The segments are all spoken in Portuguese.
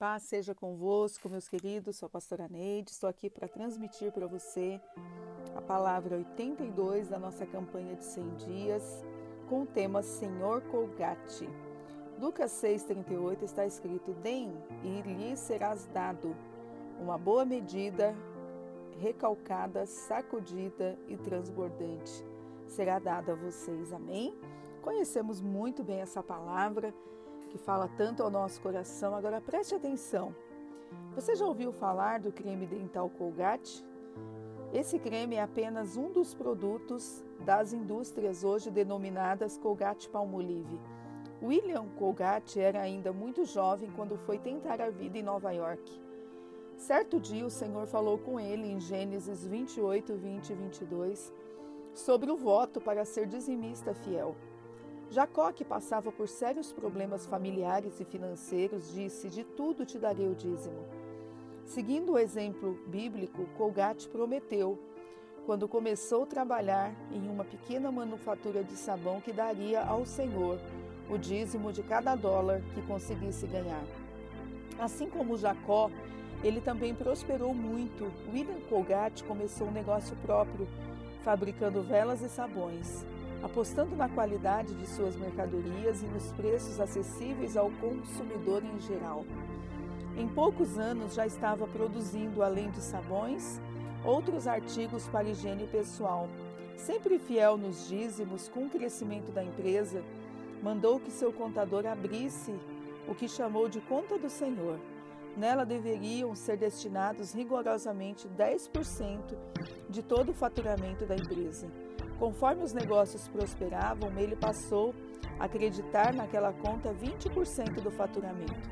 Paz seja convosco, meus queridos. Sou a pastora Neide. Estou aqui para transmitir para você a palavra 82 da nossa campanha de 100 dias com o tema Senhor Colgate. Lucas 6,38 está escrito: Deem e lhe serás dado uma boa medida, recalcada, sacudida e transbordante. Será dada a vocês. Amém? Conhecemos muito bem essa palavra que fala tanto ao nosso coração. Agora preste atenção. Você já ouviu falar do creme dental Colgate? Esse creme é apenas um dos produtos das indústrias hoje denominadas Colgate Palmolive. William Colgate era ainda muito jovem quando foi tentar a vida em Nova York. Certo dia o Senhor falou com ele em Gênesis 28, 20 e 22 sobre o voto para ser dizimista fiel. Jacó, que passava por sérios problemas familiares e financeiros, disse: De tudo te darei o dízimo. Seguindo o exemplo bíblico, Colgate prometeu, quando começou a trabalhar em uma pequena manufatura de sabão, que daria ao Senhor o dízimo de cada dólar que conseguisse ganhar. Assim como Jacó, ele também prosperou muito. William Colgate começou um negócio próprio, fabricando velas e sabões apostando na qualidade de suas mercadorias e nos preços acessíveis ao consumidor em geral. Em poucos anos já estava produzindo, além de sabões, outros artigos para higiene pessoal. Sempre fiel nos dízimos, com o crescimento da empresa, mandou que seu contador abrisse o que chamou de conta do Senhor. Nela deveriam ser destinados rigorosamente 10% de todo o faturamento da empresa. Conforme os negócios prosperavam, ele passou a acreditar naquela conta 20% do faturamento.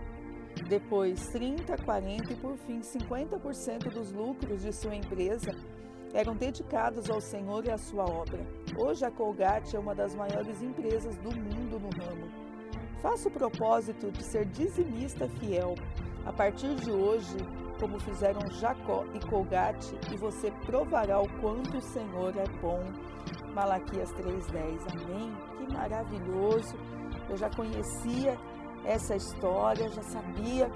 Depois, 30, 40 e por fim 50% dos lucros de sua empresa eram dedicados ao Senhor e à sua obra. Hoje a Colgate é uma das maiores empresas do mundo no ramo. Faça o propósito de ser dizimista fiel. A partir de hoje, como fizeram Jacó e Colgate, e você provará o quanto o Senhor é bom. Malaquias 3,10. Amém? Que maravilhoso! Eu já conhecia essa história, já sabia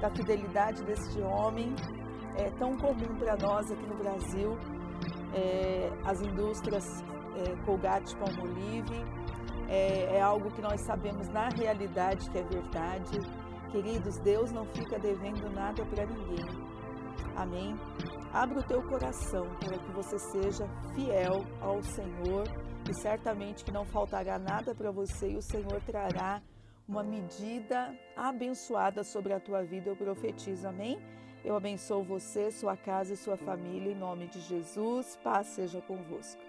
da fidelidade deste homem, é tão comum para nós aqui no Brasil. É, as indústrias é, Colgate Palmolive é, é algo que nós sabemos na realidade que é verdade Queridos, Deus não fica devendo nada para ninguém. Amém? Abra o teu coração para que você seja fiel ao Senhor e certamente que não faltará nada para você e o Senhor trará uma medida abençoada sobre a tua vida. Eu profetizo, amém? Eu abençoo você, sua casa e sua família em nome de Jesus. Paz seja convosco.